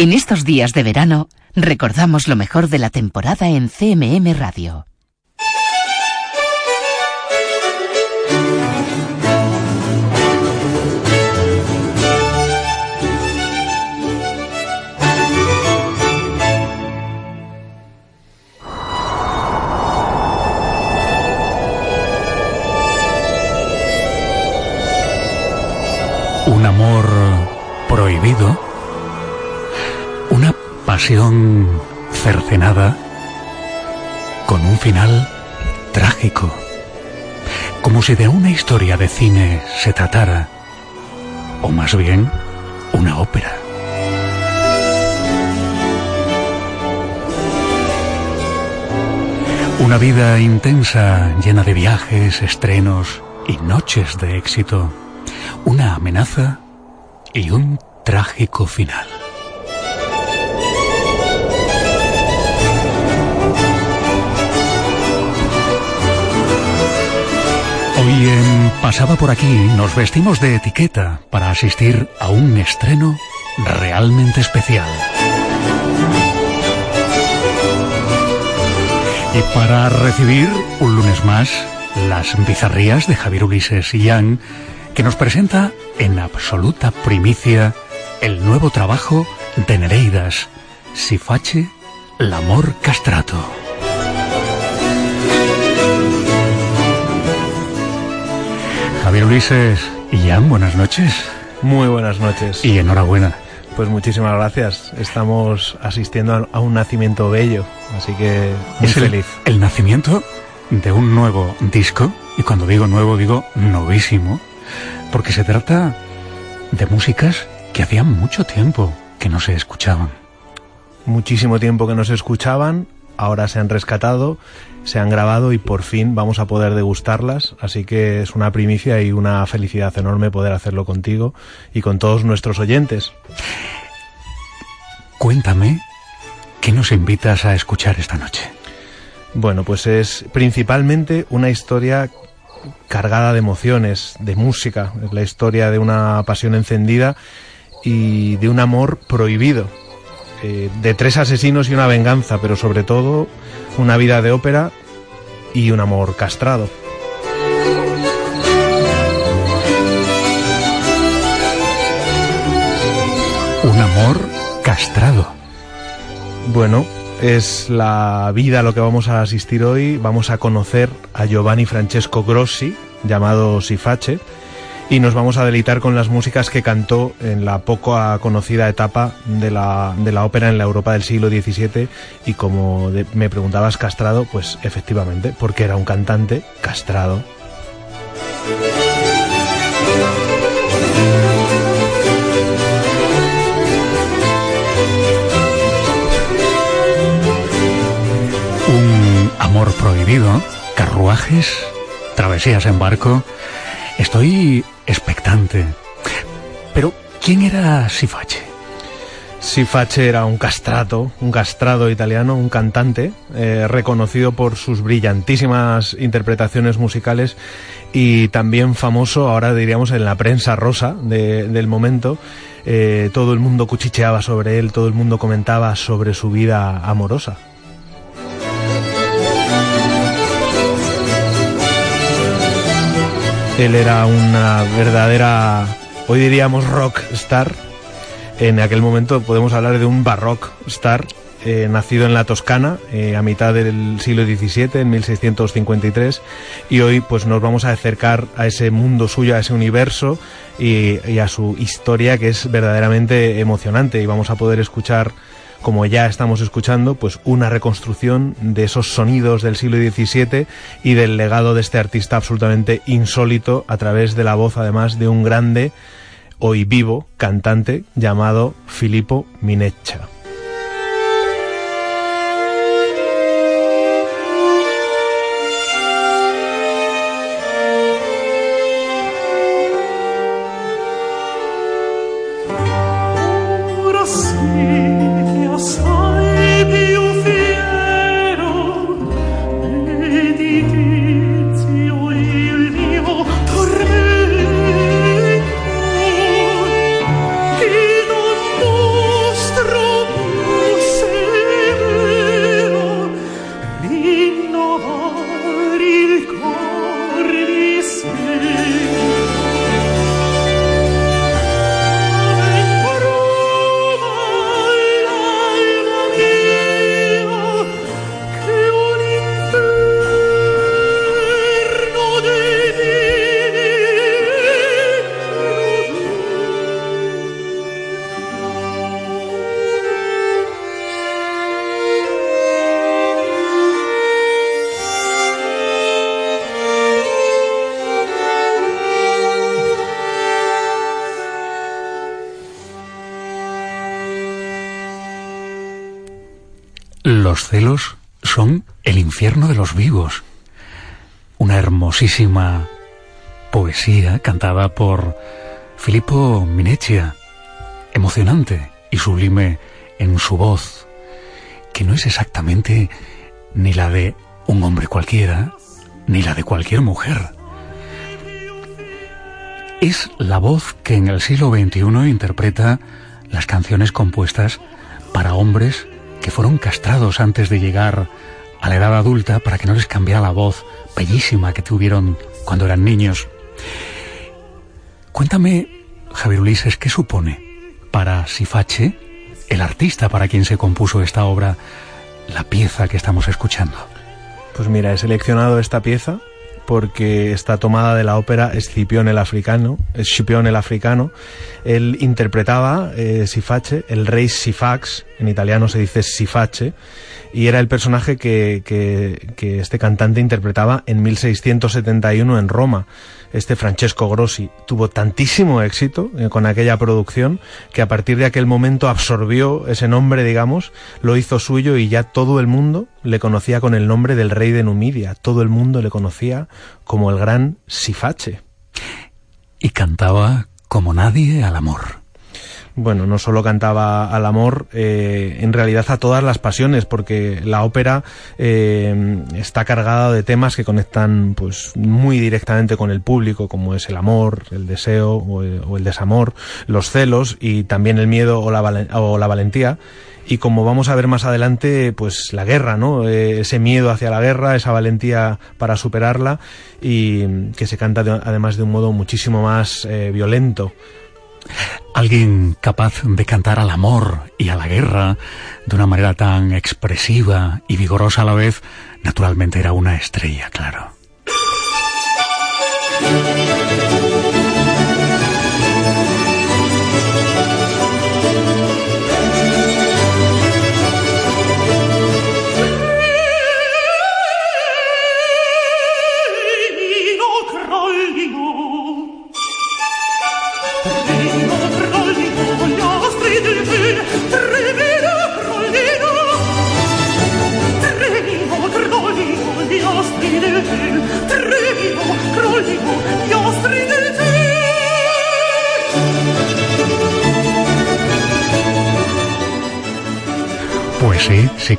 En estos días de verano, recordamos lo mejor de la temporada en CMM Radio. Un amor prohibido. Pasión cercenada con un final trágico. Como si de una historia de cine se tratara. O más bien, una ópera. Una vida intensa, llena de viajes, estrenos y noches de éxito. Una amenaza y un trágico final. Hoy en Pasaba por aquí nos vestimos de etiqueta para asistir a un estreno realmente especial. Y para recibir un lunes más las bizarrías de Javier Ulises y Jan, que nos presenta en absoluta primicia el nuevo trabajo de Nereidas, Sifache, l'amor castrato. Javier Ulises y Jan, buenas noches. Muy buenas noches. Y enhorabuena. Pues muchísimas gracias. Estamos asistiendo a- un nacimiento bello, así que muy es el, feliz. el nacimiento de un nuevo disco, y cuando digo nuevo digo novísimo, porque se trata de músicas que hacía mucho tiempo que no se escuchaban. Muchísimo tiempo que no se escuchaban, ahora se han rescatado, se han grabado y por fin vamos a poder degustarlas, así que es una primicia y una felicidad enorme poder hacerlo contigo y con todos nuestros oyentes. Cuéntame, ¿qué nos invitas a escuchar esta noche? Bueno, pues es principalmente una historia cargada de emociones, de música, es la historia de una pasión encendida y de un amor prohibido, eh, de tres asesinos y una venganza, pero sobre todo una vida de ópera y un amor castrado. Un amor castrado. Bueno, es la vida a lo que vamos a asistir hoy. Vamos a conocer a Giovanni Francesco Grossi, llamado Sifache, y nos vamos a deleitar con las músicas que cantó en la poco conocida etapa de la, de la ópera en la Europa del siglo XVII. Y como me preguntabas, castrado, pues efectivamente, porque era un cantante castrado. Un amor prohibido, carruajes, travesías en barco. Estoy expectante. Pero, ¿quién era Sifache? Sifache era un castrato, un castrado italiano, un cantante, eh, reconocido por sus brillantísimas interpretaciones musicales y también famoso, ahora diríamos, en la prensa rosa de- del momento. Eh, todo el mundo cuchicheaba sobre él, todo el mundo comentaba sobre su vida amorosa. Él era una verdadera, hoy diríamos rock star. En aquel momento podemos hablar de un barrock star, eh, nacido en la Toscana eh, a mitad del siglo XVII, en 1653, y hoy pues nos vamos a acercar a ese mundo suyo, a ese universo y, y a su historia que es verdaderamente emocionante y vamos a poder escuchar como ya estamos escuchando, pues una reconstrucción de esos sonidos del siglo XVII y del legado de este artista absolutamente insólito a través de la voz además de un grande hoy vivo cantante llamado Filippo Mineccia. Vivos. Una hermosísima poesía cantada por Filippo Mineccia, emocionante y sublime en su voz, que no es exactamente ni la de un hombre cualquiera, ni la de cualquier mujer. Es la voz que en el siglo XXI interpreta las canciones compuestas para hombres que fueron castrados antes de llegar a la edad adulta para que no les cambiara la voz bellísima que tuvieron cuando eran niños. Cuéntame, Javier Ulises, ¿qué supone para Sifache, el artista para quien se compuso esta obra, la pieza que estamos escuchando? Pues mira, he seleccionado esta pieza porque está tomada de la ópera Escipión el africano, Escipión el africano. Él interpretaba eh, Sifache, el rey Sifax, en italiano se dice Sifache, y era el personaje que, que, que este cantante interpretaba en 1671 en Roma. Este Francesco Grossi tuvo tantísimo éxito eh, con aquella producción que a partir de aquel momento absorbió ese nombre, digamos, lo hizo suyo y ya todo el mundo le conocía con el nombre del rey de Numidia. Todo el mundo le conocía como el gran Sifache. Y cantaba como nadie al amor. Bueno, no solo cantaba al amor, eh, en realidad a todas las pasiones, porque la ópera eh, está cargada de temas que conectan pues muy directamente con el público, como es el amor, el deseo o el, desamor, los celos y también el miedo o la, o la valentía. Y como vamos a ver más adelante, pues la guerra, ¿no? Eh, ese miedo hacia la guerra, esa valentía para superarla y que se canta de- además de un modo muchísimo más violento. Alguien capaz de cantar al amor y a la guerra de una manera tan expresiva y vigorosa a la vez, naturalmente era una estrella, claro.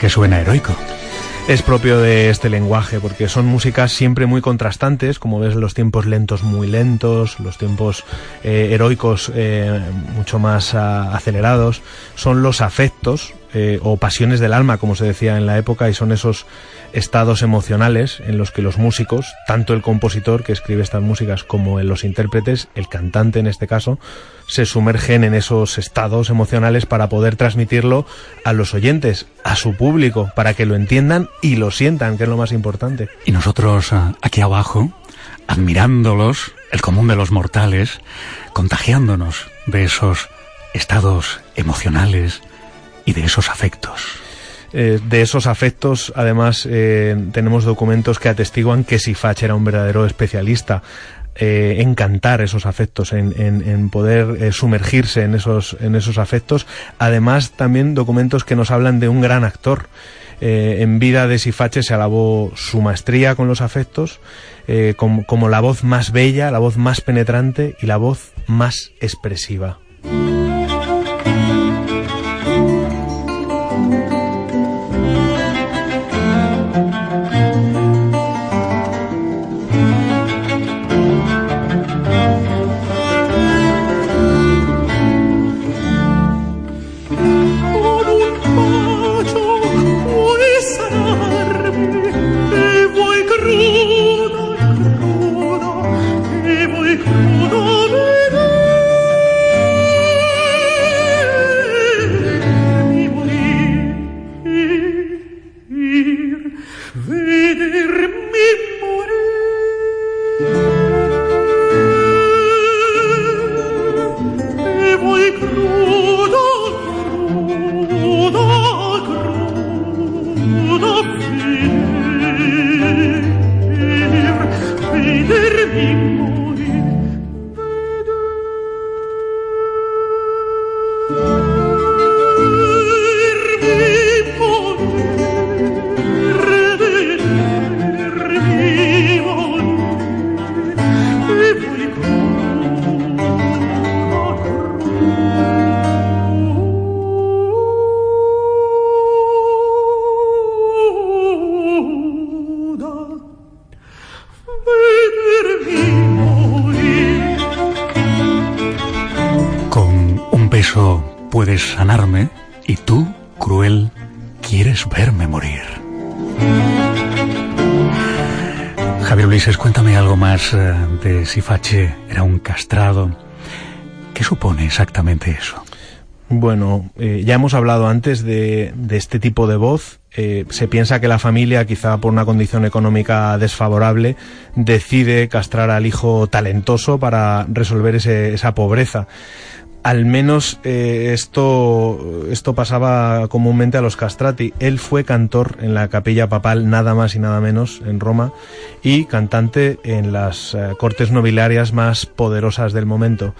Suena heroico. es propio de este lenguaje, porque son músicas siempre muy contrastantes, como ves los tiempos lentos muy lentos, los tiempos eh, heroicos eh, mucho más ah, acelerados, son los afectos eh, o pasiones del alma, como se decía en la época, y son esos estados emocionales en los que los músicos, tanto el compositor que escribe estas músicas como los intérpretes, el cantante en este caso, se sumergen en esos estados emocionales para poder transmitirlo a los oyentes, a su público, para que lo entiendan y lo sientan, que es lo más importante. Y nosotros ah, aquí abajo, admirándolos, el común de los mortales, contagiándonos de esos estados emocionales y de esos afectos. Eh, de esos afectos, además, eh, tenemos documentos que atestiguan que Sifach era un verdadero especialista eh, en cantar esos afectos, en, en- poder sumergirse en esos, en esos afectos. Además, también documentos que nos hablan de un gran actor. En vida de Sifache se alabó su maestría con los afectos, como, como la voz más bella, la voz más penetrante y la voz más expresiva. Eh, de Sifache. Era un castrado. ¿Qué supone exactamente eso? Bueno, eh, ya hemos hablado antes de, de este tipo de voz. Eh, se piensa que la familia, quizá por una condición económica desfavorable, decide castrar al hijo talentoso para resolver ese- esa pobreza. Al menos eh, esto, esto pasaba comúnmente a los castrati. Él fue cantor en la capilla papal, nada más y nada menos, en Roma, y cantante en las eh, cortes nobiliarias más poderosas del momento.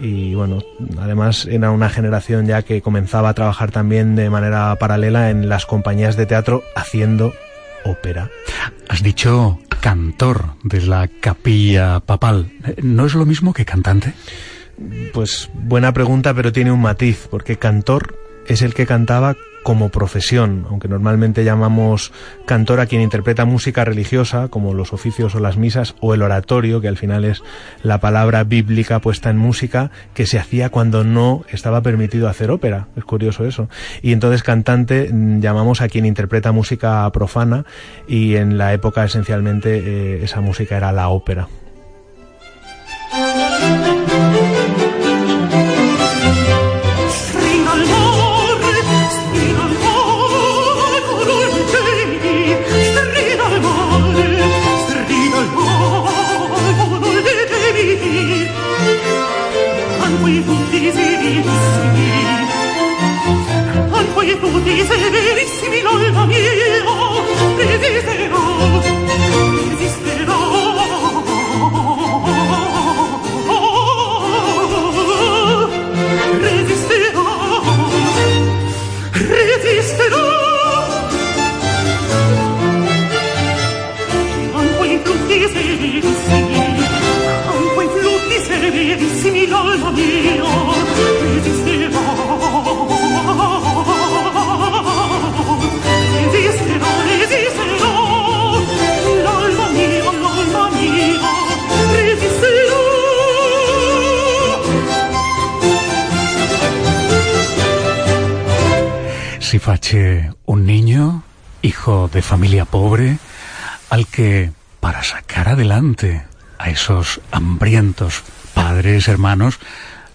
Y bueno, además era una generación ya que comenzaba a trabajar también de manera paralela en las compañías de teatro haciendo ópera. Has dicho cantor de la capilla papal. ¿No es lo mismo que cantante? Pues buena pregunta, pero tiene un matiz, porque cantor es el que cantaba como profesión, aunque normalmente llamamos cantor a quien interpreta música religiosa, como los oficios o las misas, o el oratorio, que al final es la palabra bíblica puesta en música, que se hacía cuando no estaba permitido hacer ópera. Es curioso eso. Y entonces cantante mm, llamamos a quien interpreta música profana, y en la época esencialmente eh, esa música era la ópera. Un niño, hijo de familia pobre, al que, para sacar adelante a esos hambrientos padres, hermanos,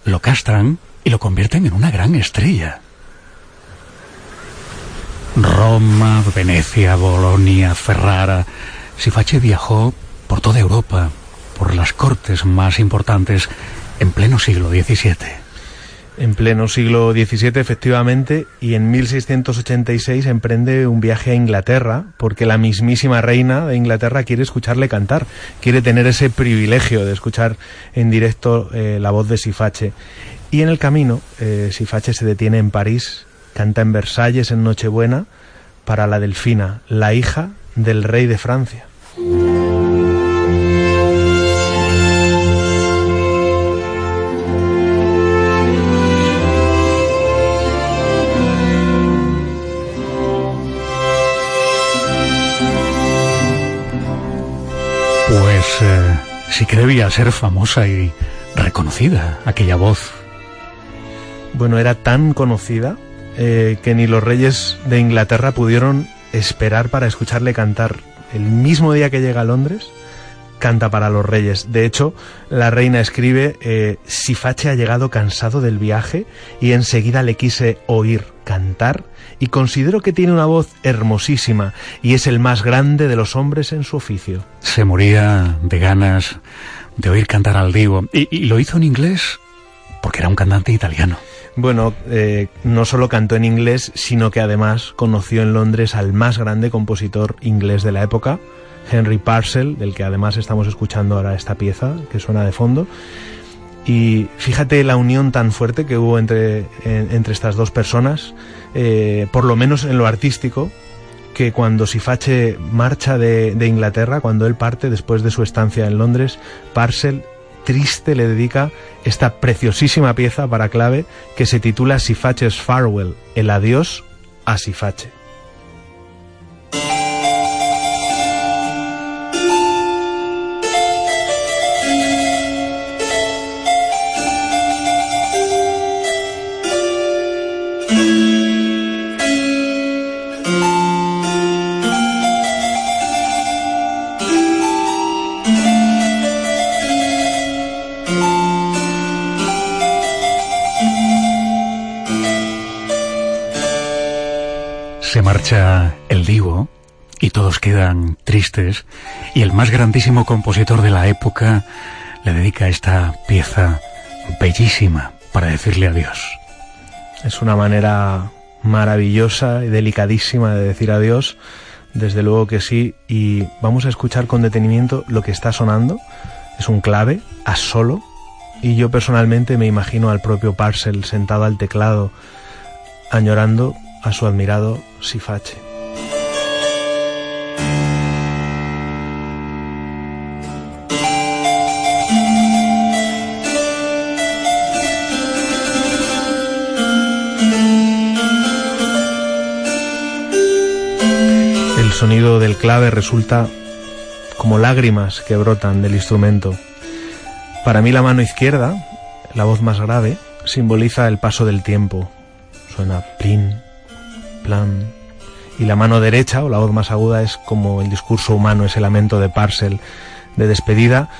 lo castran y lo convierten en una gran estrella. Roma, Venecia, Bolonia, Ferrara. Sifache viajó por toda Europa, por las cortes más importantes en pleno siglo XVII. En pleno siglo XVII, efectivamente, y en 1686 emprende un viaje a Inglaterra, porque la mismísima reina de Inglaterra quiere escucharle cantar, quiere tener ese privilegio de escuchar en directo eh, la voz de Sifache. Y en el camino, eh, Sifache se detiene en París, canta en Versalles en Nochebuena para la Delfina, la hija del rey de Francia. Sí que debía ser famosa y reconocida aquella voz. Bueno, era tan conocida eh, que ni los reyes de Inglaterra pudieron esperar para escucharle cantar. El mismo día que llega a Londres, canta para los reyes. De hecho, la reina escribe, eh, Sifache ha llegado cansado del viaje y enseguida le quise oír cantar y considero que tiene una voz hermosísima y es el más grande de los hombres en su oficio. Se moría de ganas de oír cantar al Divo. Y, y lo hizo en inglés porque era un cantante italiano. Bueno, eh, no solo cantó en inglés, sino que además conoció en Londres al más grande compositor inglés de la época, Henry Parcel, del que además estamos escuchando ahora esta pieza que suena de fondo. Y fíjate la unión tan fuerte que hubo entre, en- entre estas dos personas, eh, por lo menos en lo artístico, que cuando Sifache marcha de, de Inglaterra, cuando él parte después de su estancia en Londres, Parcel, triste, le dedica esta preciosísima pieza para clave que se titula Sifache's Farewell, el adiós a Sifache. Quedan tristes y el más grandísimo compositor de la época le dedica esta pieza bellísima para decirle adiós. Es una manera maravillosa y delicadísima de decir adiós, desde luego que sí, y vamos a escuchar con detenimiento lo que está sonando. Es un clave, a solo, y yo personalmente me imagino al propio Parcel sentado al teclado, añorando a su admirado Sifache. Sonido del clave resulta como lágrimas que brotan del instrumento. Para mí la mano izquierda, la voz más grave, simboliza el paso del tiempo. Suena plin, plan. Y la mano derecha, o la voz más aguda, es como el discurso humano, ese lamento de Parcel de despedida.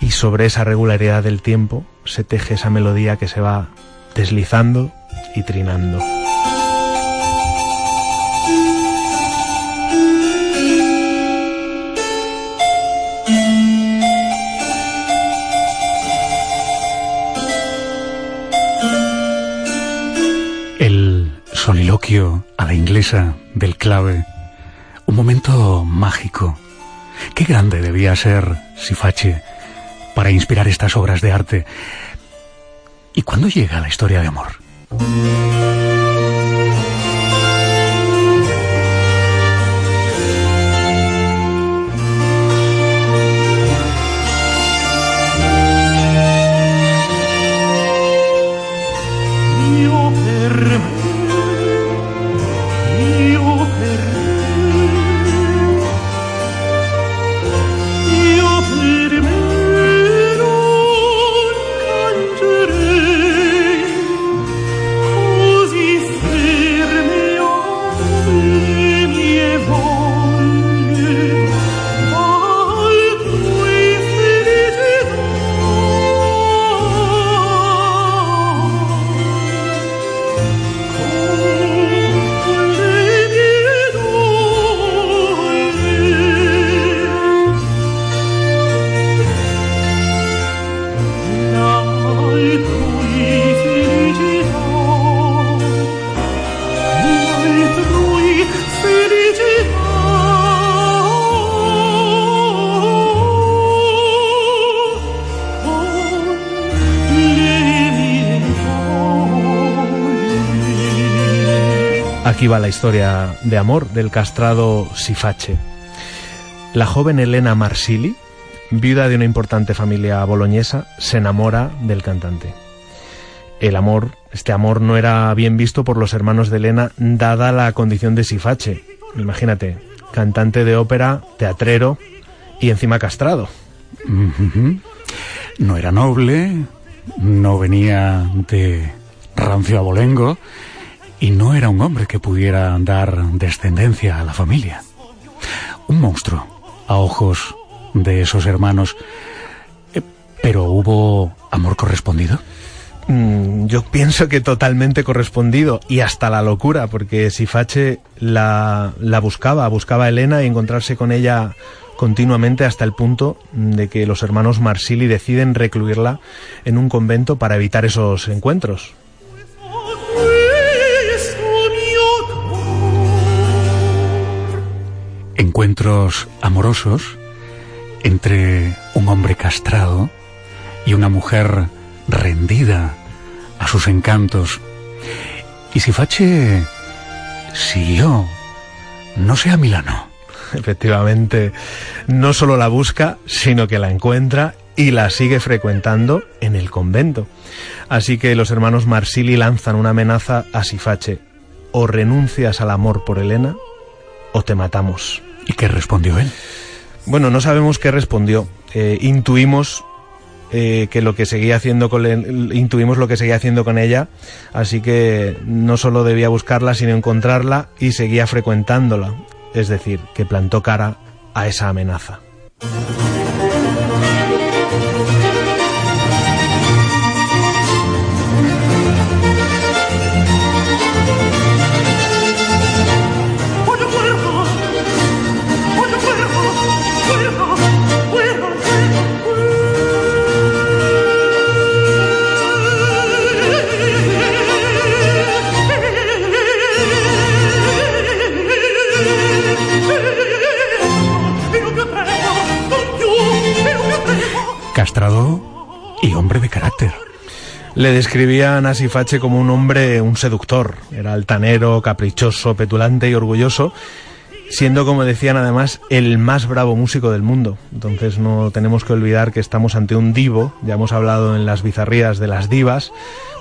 Y sobre esa regularidad del tiempo se teje esa melodía que se va deslizando y trinando. A la inglesa del clave, un momento mágico. Qué grande debía ser Sifache para inspirar estas obras de arte. ¿Y cuándo llega la historia de amor? Aquí va la historia de amor del castrado Sifache. La joven Elena Marsili, viuda de una importante familia boloñesa, se enamora del cantante. El amor, este amor no era bien visto por los hermanos de Elena, dada la condición de Sifache. Imagínate, cantante de ópera, teatrero y encima castrado. No era noble, no venía de rancio abolengo y no era un hombre que pudiera dar descendencia a la familia. Un monstruo a ojos de esos hermanos. Eh, Pero hubo amor correspondido. Mm, Yo pienso que totalmente correspondido y hasta la locura, porque Sifache la, la buscaba, buscaba a Elena y encontrarse con ella continuamente hasta el punto de que los hermanos Marsili deciden recluirla en un convento para evitar esos encuentros. Encuentros amorosos entre un hombre castrado y una mujer rendida a sus encantos. Y Sifache siguió, no sé a Milano. Efectivamente, no solo la busca, sino que la encuentra y la sigue frecuentando en el convento. Así que los hermanos Marsili lanzan una amenaza a Sifache. O renuncias al amor por Elena, o te matamos. ¿Y qué respondió él? Bueno, no sabemos qué respondió. Eh, intuimos eh, que lo que seguía haciendo con intuimos lo que seguía haciendo con ella, así que no solo debía buscarla, sino encontrarla y seguía frecuentándola. Es decir, que plantó cara a esa amenaza. Le describían a Sifache como un hombre, un seductor. Era altanero, caprichoso, petulante y orgulloso, siendo, como decían además, el más bravo músico del mundo. Entonces no tenemos que olvidar que estamos ante un divo, ya hemos hablado en las bizarrías de las divas,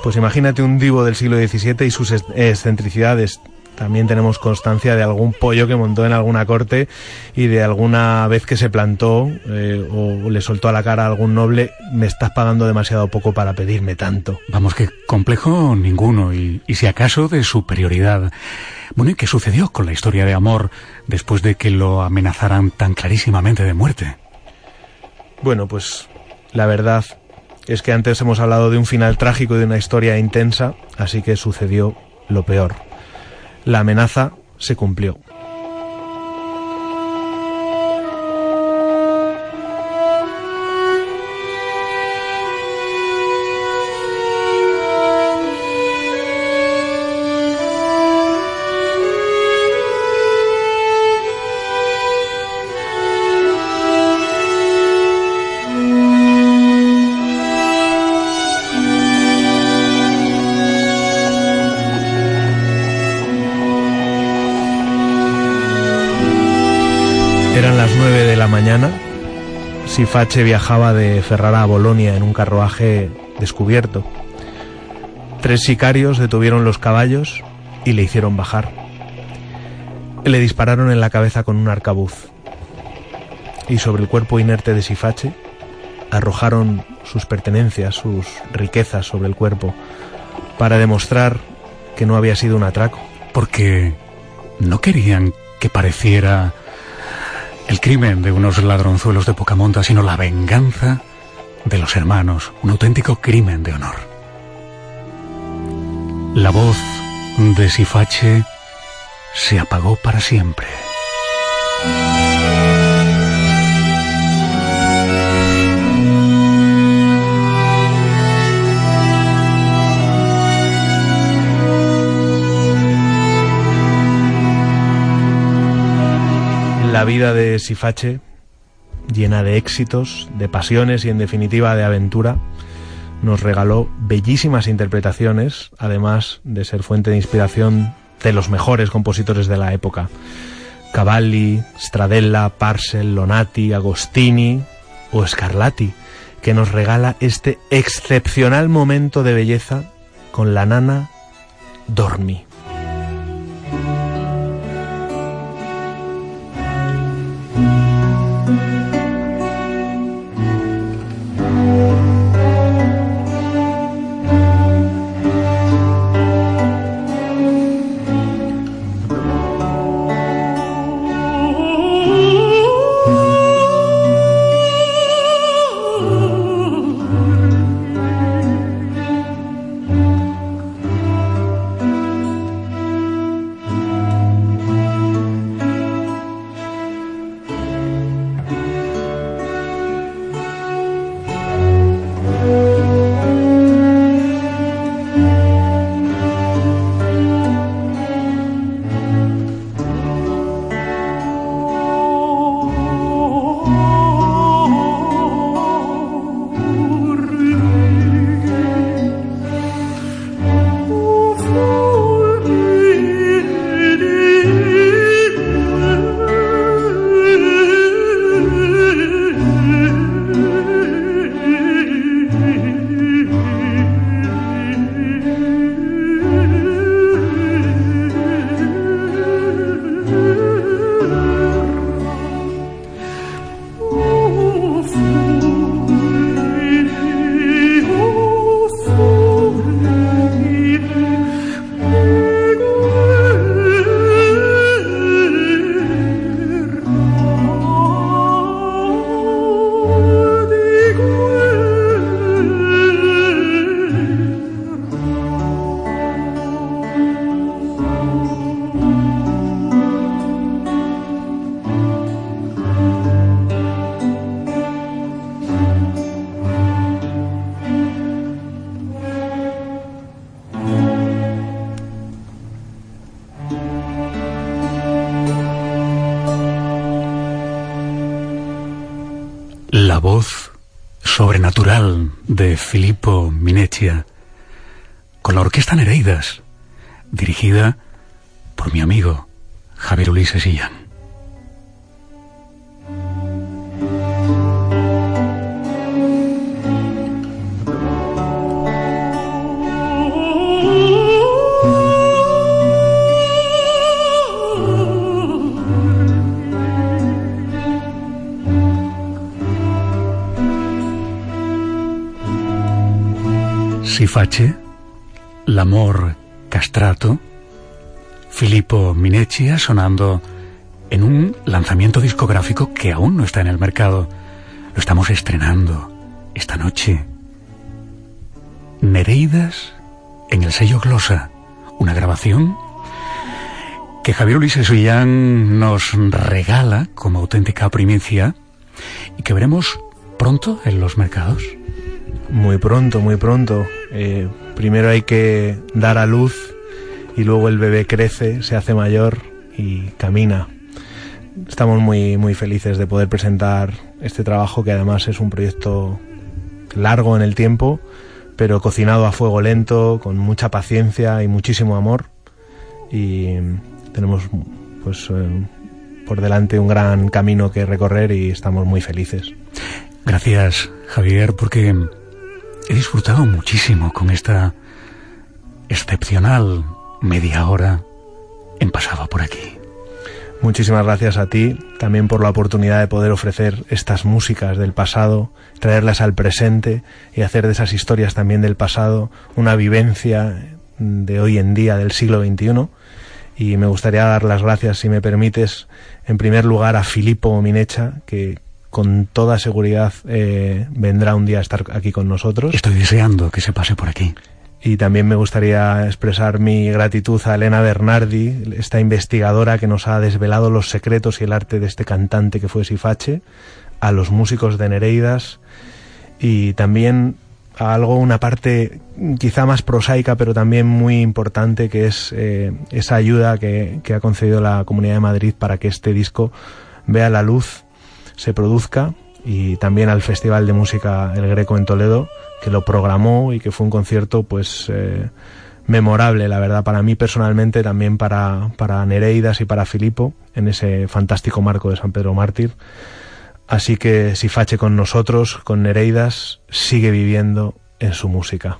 pues imagínate un divo del siglo XVII y sus es- excentricidades. También tenemos constancia de algún pollo que montó en alguna corte y de alguna vez que se plantó eh, o le soltó a la cara a algún noble, me estás pagando demasiado poco para pedirme tanto. Vamos, que complejo ninguno y, y si acaso de superioridad. Bueno, ¿y qué sucedió con la historia de amor después de que lo amenazaran tan clarísimamente de muerte? Bueno, pues la verdad es que antes hemos hablado de un final trágico y de una historia intensa, así que sucedió lo peor. La amenaza se cumplió. Sifache viajaba de Ferrara a Bolonia en un carruaje descubierto. Tres sicarios detuvieron los caballos y le hicieron bajar. Le dispararon en la cabeza con un arcabuz. Y sobre el cuerpo inerte de Sifache arrojaron sus pertenencias, sus riquezas sobre el cuerpo, para demostrar que no había sido un atraco. Porque no querían que pareciera el crimen de unos ladronzuelos de poca monta, sino la venganza de los hermanos, un auténtico crimen de honor. La voz de Sifache se apagó para siempre. La vida de Sifache, llena de éxitos, de pasiones y en definitiva de aventura, nos regaló bellísimas interpretaciones, además de ser fuente de inspiración de los mejores compositores de la época. Cavalli, Stradella, Parcel, Lonati, Agostini o Scarlatti, que nos regala este excepcional momento de belleza con la nana Dormi. Si face, l'amor castrato, Filippo Mineccia sonando en un lanzamiento discográfico que aún no está en el mercado. Lo estamos estrenando esta noche. Nereidas en el sello Glosa, una grabación que Javier Ulises Ullán nos regala como auténtica primicia y que veremos pronto en los mercados. Muy pronto, muy pronto. Eh, primero hay que dar a luz y luego el bebé crece, se hace mayor y camina. Estamos muy, muy felices de poder presentar este trabajo que además es un proyecto largo en el tiempo, pero cocinado a fuego lento, con mucha paciencia y muchísimo amor. Y tenemos pues eh, por delante un gran camino que recorrer y estamos muy felices. Gracias, Javier, porque he disfrutado muchísimo con esta excepcional media hora en pasado por aquí. Muchísimas gracias a ti también por la oportunidad de poder ofrecer estas músicas del pasado, traerlas al presente y hacer de esas historias también del pasado una vivencia de hoy en día del siglo XXI. Y me gustaría dar las gracias, si me permites, en primer lugar a Filippo Minecha, que con toda seguridad eh, vendrá un día a estar aquí con nosotros. Estoy deseando que se pase por aquí. Y también me gustaría expresar mi gratitud a Elena Bernardi, esta investigadora que nos ha desvelado los secretos y el arte de este cantante que fue Sifache, a los músicos de Nereidas y también a algo, una parte quizá más prosaica, pero también muy importante, que es eh, esa ayuda que, que ha concedido la Comunidad de Madrid para que este disco vea la luz, se produzca y también al Festival de Música El Greco en Toledo, que lo programó y que fue un concierto pues eh, memorable, la verdad, para mí personalmente, también para, para Nereidas y para Filipo, en ese fantástico marco de San Pedro Mártir. Así que si Fache con nosotros, con Nereidas, sigue viviendo en su música.